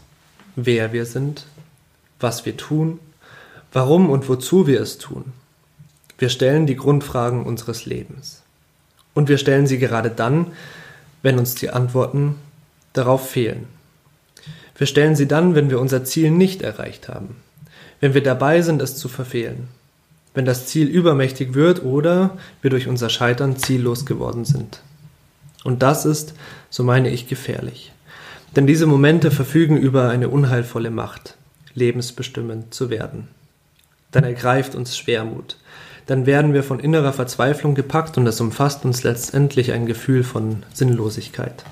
S4: wer wir sind, was wir tun, warum und wozu wir es tun. Wir stellen die Grundfragen unseres Lebens. Und wir stellen sie gerade dann, wenn uns die Antworten darauf fehlen. Wir stellen sie dann, wenn wir unser Ziel nicht erreicht haben, wenn wir dabei sind, es zu verfehlen, wenn das Ziel übermächtig wird oder wir durch unser Scheitern ziellos geworden sind. Und das ist, so meine ich, gefährlich. Denn diese Momente verfügen über eine unheilvolle Macht, lebensbestimmend zu werden. Dann ergreift uns Schwermut, dann werden wir von innerer Verzweiflung gepackt und es umfasst uns letztendlich ein Gefühl von Sinnlosigkeit.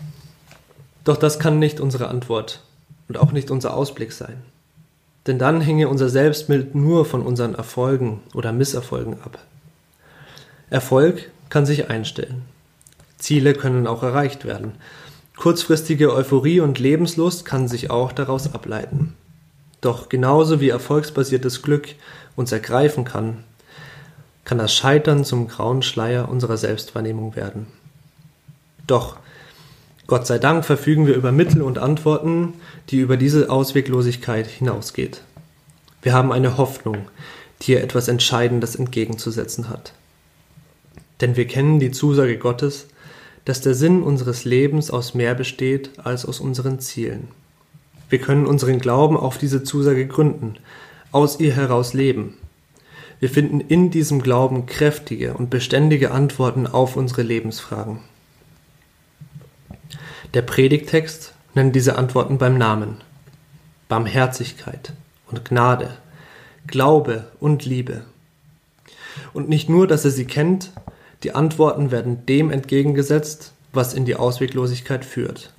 S4: Doch das kann nicht unsere Antwort und auch nicht unser Ausblick sein. Denn dann hänge unser Selbstbild nur von unseren Erfolgen oder Misserfolgen ab. Erfolg kann sich einstellen. Ziele können auch erreicht werden. Kurzfristige Euphorie und Lebenslust kann sich auch daraus ableiten. Doch genauso wie erfolgsbasiertes Glück uns ergreifen kann, kann das Scheitern zum grauen Schleier unserer Selbstwahrnehmung werden. Doch Gott sei Dank verfügen wir über Mittel und Antworten, die über diese Ausweglosigkeit hinausgeht. Wir haben eine Hoffnung, die ihr etwas Entscheidendes entgegenzusetzen hat. Denn wir kennen die Zusage Gottes, dass der Sinn unseres Lebens aus mehr besteht als aus unseren Zielen. Wir können unseren Glauben auf diese Zusage gründen, aus ihr heraus leben. Wir finden in diesem Glauben kräftige und beständige Antworten auf unsere Lebensfragen. Der Predigtext nennt diese Antworten beim Namen. Barmherzigkeit und Gnade, Glaube und Liebe. Und nicht nur, dass er sie kennt, die Antworten werden dem entgegengesetzt, was in die Ausweglosigkeit führt.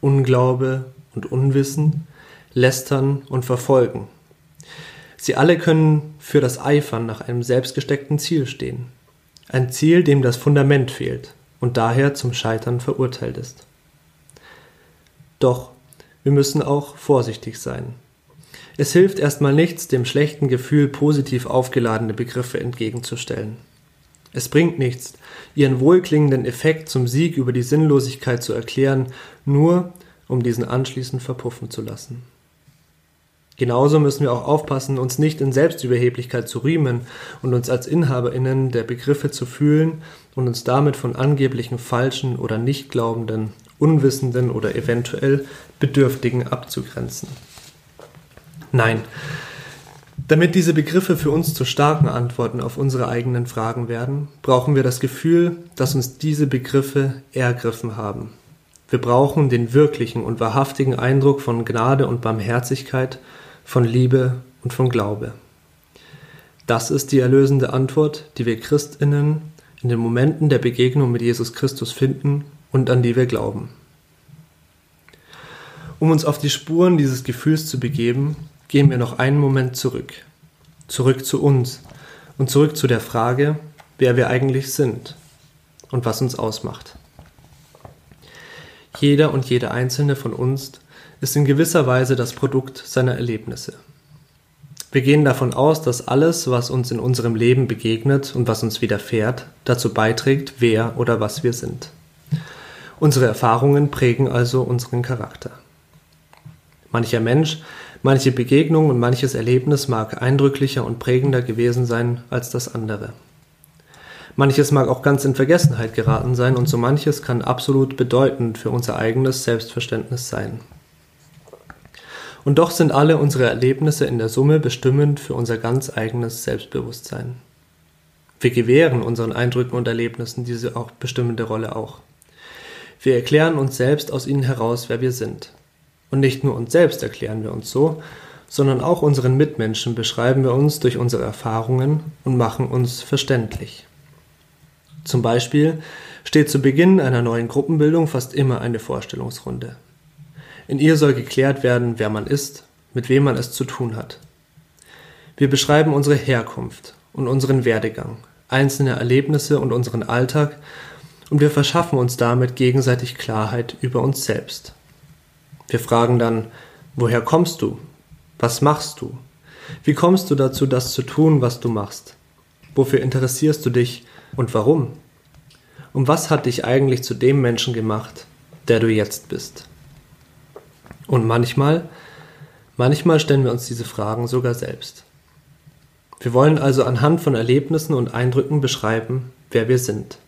S4: Unglaube und Unwissen, Lästern und Verfolgen. Sie alle können für das Eifern nach einem selbstgesteckten Ziel stehen. Ein Ziel, dem das Fundament fehlt und daher zum Scheitern verurteilt ist. Doch wir müssen auch vorsichtig sein. Es hilft erstmal nichts, dem schlechten Gefühl positiv aufgeladene Begriffe entgegenzustellen. Es bringt nichts, ihren wohlklingenden Effekt zum Sieg über die Sinnlosigkeit zu erklären, nur um diesen anschließend verpuffen zu lassen. Genauso müssen wir auch aufpassen, uns nicht in Selbstüberheblichkeit zu rühmen und uns als Inhaberinnen der Begriffe zu fühlen und uns damit von angeblichen falschen oder nicht glaubenden Unwissenden oder eventuell Bedürftigen abzugrenzen. Nein, damit diese Begriffe für uns zu starken Antworten auf unsere eigenen Fragen werden, brauchen wir das Gefühl, dass uns diese Begriffe ergriffen haben. Wir brauchen den wirklichen und wahrhaftigen Eindruck von Gnade und Barmherzigkeit, von Liebe und von Glaube. Das ist die erlösende Antwort, die wir Christinnen in den Momenten der Begegnung mit Jesus Christus finden und an die wir glauben. Um uns auf die Spuren dieses Gefühls zu begeben, gehen wir noch einen Moment zurück. Zurück zu uns und zurück zu der Frage, wer wir eigentlich sind und was uns ausmacht. Jeder und jede einzelne von uns ist in gewisser Weise das Produkt seiner Erlebnisse. Wir gehen davon aus, dass alles, was uns in unserem Leben begegnet und was uns widerfährt, dazu beiträgt, wer oder was wir sind. Unsere Erfahrungen prägen also unseren Charakter. Mancher Mensch, manche Begegnung und manches Erlebnis mag eindrücklicher und prägender gewesen sein als das andere. Manches mag auch ganz in Vergessenheit geraten sein und so manches kann absolut bedeutend für unser eigenes Selbstverständnis sein. Und doch sind alle unsere Erlebnisse in der Summe bestimmend für unser ganz eigenes Selbstbewusstsein. Wir gewähren unseren Eindrücken und Erlebnissen diese auch bestimmende Rolle auch. Wir erklären uns selbst aus ihnen heraus, wer wir sind. Und nicht nur uns selbst erklären wir uns so, sondern auch unseren Mitmenschen beschreiben wir uns durch unsere Erfahrungen und machen uns verständlich. Zum Beispiel steht zu Beginn einer neuen Gruppenbildung fast immer eine Vorstellungsrunde. In ihr soll geklärt werden, wer man ist, mit wem man es zu tun hat. Wir beschreiben unsere Herkunft und unseren Werdegang, einzelne Erlebnisse und unseren Alltag und wir verschaffen uns damit gegenseitig Klarheit über uns selbst. Wir fragen dann, woher kommst du? Was machst du? Wie kommst du dazu, das zu tun, was du machst? Wofür interessierst du dich und warum? Und was hat dich eigentlich zu dem Menschen gemacht, der du jetzt bist? Und manchmal, manchmal stellen wir uns diese Fragen sogar selbst. Wir wollen also anhand von Erlebnissen und Eindrücken beschreiben, wer wir sind.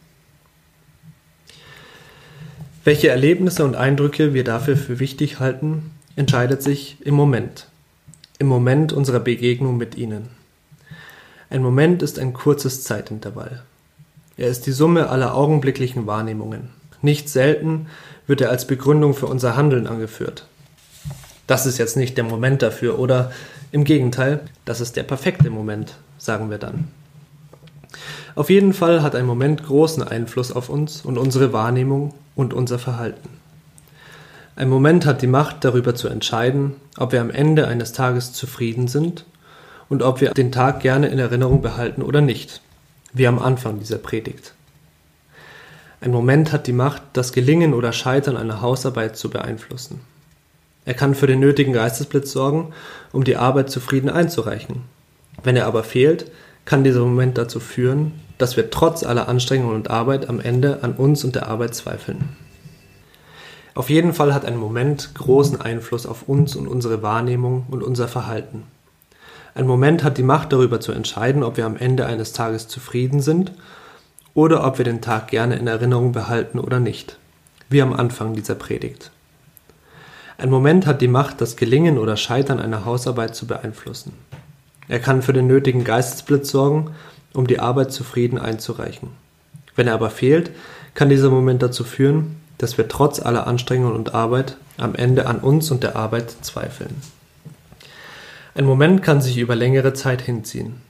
S4: Welche Erlebnisse und Eindrücke wir dafür für wichtig halten, entscheidet sich im Moment, im Moment unserer Begegnung mit ihnen. Ein Moment ist ein kurzes Zeitintervall. Er ist die Summe aller augenblicklichen Wahrnehmungen. Nicht selten wird er als Begründung für unser Handeln angeführt. Das ist jetzt nicht der Moment dafür oder im Gegenteil, das ist der perfekte Moment, sagen wir dann. Auf jeden Fall hat ein Moment großen Einfluss auf uns und unsere Wahrnehmung und unser Verhalten. Ein Moment hat die Macht, darüber zu entscheiden, ob wir am Ende eines Tages zufrieden sind und ob wir den Tag gerne in Erinnerung behalten oder nicht, wie am Anfang dieser Predigt. Ein Moment hat die Macht, das Gelingen oder Scheitern einer Hausarbeit zu beeinflussen. Er kann für den nötigen Geistesblitz sorgen, um die Arbeit zufrieden einzureichen. Wenn er aber fehlt, kann dieser Moment dazu führen, dass wir trotz aller Anstrengung und Arbeit am Ende an uns und der Arbeit zweifeln. Auf jeden Fall hat ein Moment großen Einfluss auf uns und unsere Wahrnehmung und unser Verhalten. Ein Moment hat die Macht darüber zu entscheiden, ob wir am Ende eines Tages zufrieden sind oder ob wir den Tag gerne in Erinnerung behalten oder nicht, wie am Anfang dieser Predigt. Ein Moment hat die Macht, das Gelingen oder Scheitern einer Hausarbeit zu beeinflussen. Er kann für den nötigen Geistesblitz sorgen, um die Arbeit zufrieden einzureichen. Wenn er aber fehlt, kann dieser Moment dazu führen, dass wir trotz aller Anstrengungen und Arbeit am Ende an uns und der Arbeit zweifeln. Ein Moment kann sich über längere Zeit hinziehen.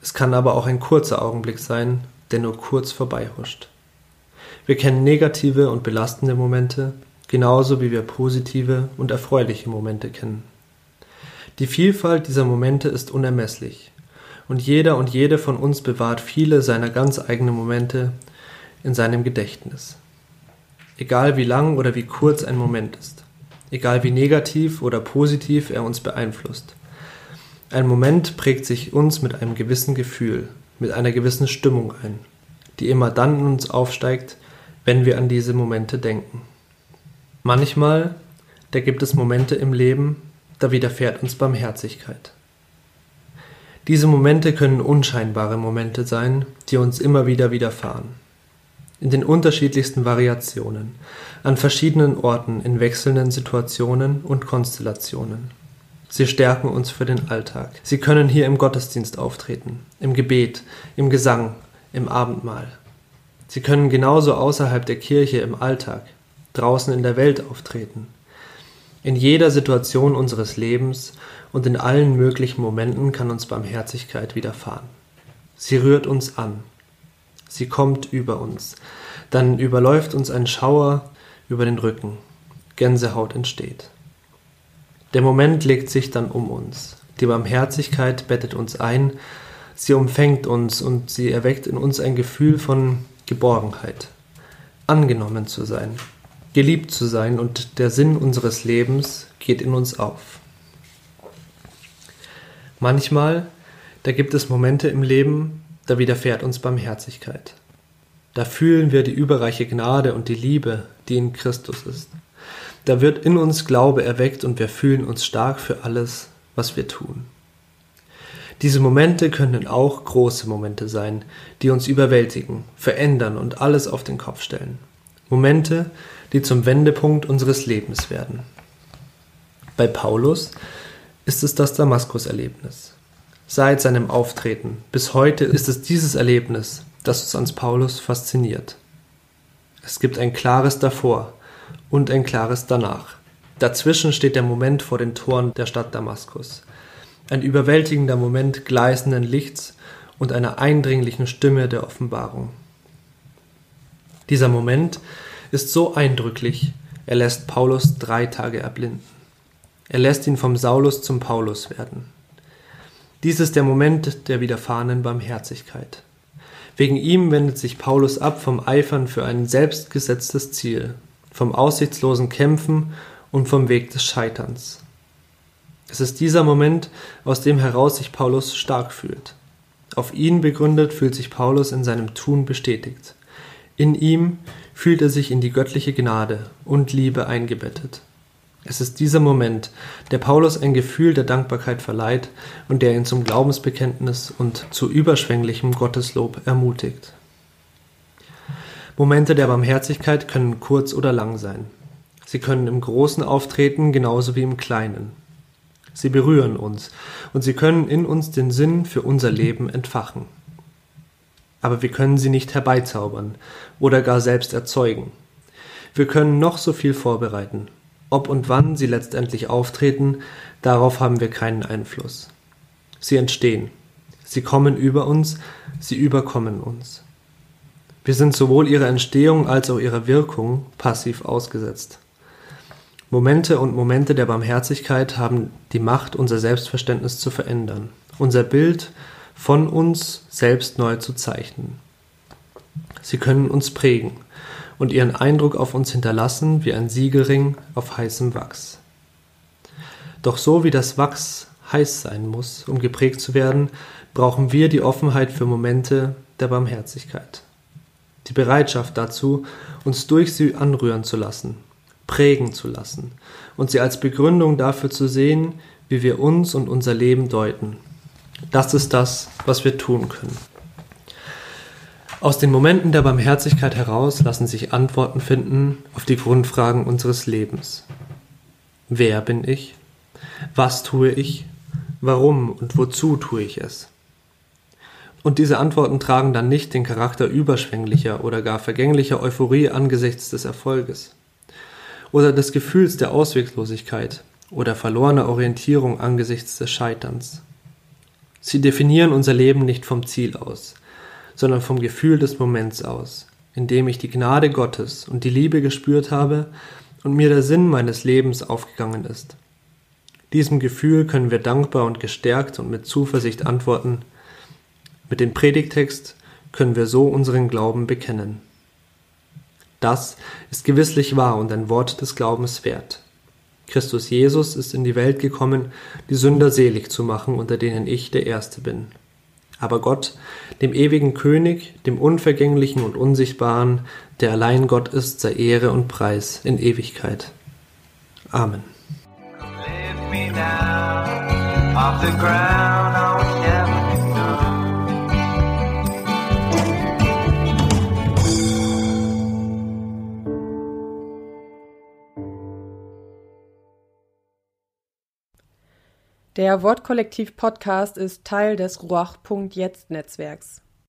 S4: Es kann aber auch ein kurzer Augenblick sein, der nur kurz vorbeihuscht. Wir kennen negative und belastende Momente, genauso wie wir positive und erfreuliche Momente kennen. Die Vielfalt dieser Momente ist unermesslich, und jeder und jede von uns bewahrt viele seiner ganz eigenen Momente in seinem Gedächtnis. Egal wie lang oder wie kurz ein Moment ist, egal wie negativ oder positiv er uns beeinflusst. Ein Moment prägt sich uns mit einem gewissen Gefühl, mit einer gewissen Stimmung ein, die immer dann in uns aufsteigt, wenn wir an diese Momente denken. Manchmal, da gibt es Momente im Leben, da widerfährt uns Barmherzigkeit. Diese Momente können unscheinbare Momente sein, die uns immer wieder widerfahren. In den unterschiedlichsten Variationen, an verschiedenen Orten, in wechselnden Situationen und Konstellationen. Sie stärken uns für den Alltag. Sie können hier im Gottesdienst auftreten, im Gebet, im Gesang, im Abendmahl. Sie können genauso außerhalb der Kirche im Alltag, draußen in der Welt auftreten, in jeder Situation unseres Lebens und in allen möglichen Momenten kann uns Barmherzigkeit widerfahren. Sie rührt uns an. Sie kommt über uns. Dann überläuft uns ein Schauer über den Rücken. Gänsehaut entsteht. Der Moment legt sich dann um uns. Die Barmherzigkeit bettet uns ein, sie umfängt uns und sie erweckt in uns ein Gefühl von Geborgenheit, angenommen zu sein, geliebt zu sein und der Sinn unseres Lebens geht in uns auf. Manchmal, da gibt es Momente im Leben, da widerfährt uns Barmherzigkeit. Da fühlen wir die überreiche Gnade und die Liebe, die in Christus ist. Da wird in uns Glaube erweckt und wir fühlen uns stark für alles, was wir tun. Diese Momente können auch große Momente sein, die uns überwältigen, verändern und alles auf den Kopf stellen. Momente, die zum Wendepunkt unseres Lebens werden. Bei Paulus ist es das Damaskus-Erlebnis. Seit seinem Auftreten bis heute ist es dieses Erlebnis, das uns ans Paulus fasziniert. Es gibt ein klares davor und ein klares danach. Dazwischen steht der Moment vor den Toren der Stadt Damaskus. Ein überwältigender Moment gleißenden Lichts und einer eindringlichen Stimme der Offenbarung. Dieser Moment ist so eindrücklich, er lässt Paulus drei Tage erblinden. Er lässt ihn vom Saulus zum Paulus werden. Dies ist der Moment der widerfahrenen Barmherzigkeit. Wegen ihm wendet sich Paulus ab vom Eifern für ein selbstgesetztes Ziel, vom aussichtslosen Kämpfen und vom Weg des Scheiterns. Es ist dieser Moment, aus dem heraus sich Paulus stark fühlt. Auf ihn begründet fühlt sich Paulus in seinem Tun bestätigt. In ihm fühlt er sich in die göttliche Gnade und Liebe eingebettet. Es ist dieser Moment, der Paulus ein Gefühl der Dankbarkeit verleiht und der ihn zum Glaubensbekenntnis und zu überschwänglichem Gotteslob ermutigt. Momente der Barmherzigkeit können kurz oder lang sein. Sie können im Großen auftreten, genauso wie im Kleinen. Sie berühren uns und sie können in uns den Sinn für unser Leben entfachen aber wir können sie nicht herbeizaubern oder gar selbst erzeugen. Wir können noch so viel vorbereiten. Ob und wann sie letztendlich auftreten, darauf haben wir keinen Einfluss. Sie entstehen. Sie kommen über uns, sie überkommen uns. Wir sind sowohl ihrer Entstehung als auch ihrer Wirkung passiv ausgesetzt. Momente und Momente der Barmherzigkeit haben die Macht, unser Selbstverständnis zu verändern, unser Bild von uns selbst neu zu zeichnen. Sie können uns prägen und ihren Eindruck auf uns hinterlassen wie ein Siegelring auf heißem Wachs. Doch so wie das Wachs heiß sein muss, um geprägt zu werden, brauchen wir die Offenheit für Momente der Barmherzigkeit. Die Bereitschaft dazu, uns durch sie anrühren zu lassen, prägen zu lassen und sie als Begründung dafür zu sehen, wie wir uns und unser Leben deuten. Das ist das, was wir tun können. Aus den Momenten der Barmherzigkeit heraus lassen sich Antworten finden auf die Grundfragen unseres Lebens. Wer bin ich? Was tue ich? Warum und wozu tue ich es? Und diese Antworten tragen dann nicht den Charakter überschwänglicher oder gar vergänglicher Euphorie angesichts des Erfolges oder des Gefühls der Ausweglosigkeit oder verlorener Orientierung angesichts des Scheiterns. Sie definieren unser Leben nicht vom Ziel aus, sondern vom Gefühl des Moments aus, in dem ich die Gnade Gottes und die Liebe gespürt habe und mir der Sinn meines Lebens aufgegangen ist. Diesem Gefühl können wir dankbar und gestärkt und mit Zuversicht antworten. Mit dem Predigtext können wir so unseren Glauben bekennen. Das ist gewisslich wahr und ein Wort des Glaubens wert. Christus Jesus ist in die Welt gekommen, die Sünder selig zu machen, unter denen ich der Erste bin. Aber Gott, dem ewigen König, dem Unvergänglichen und Unsichtbaren, der allein Gott ist, sei Ehre und Preis in Ewigkeit. Amen.
S5: Der Wortkollektiv Podcast ist Teil des Ruach.jetzt Netzwerks.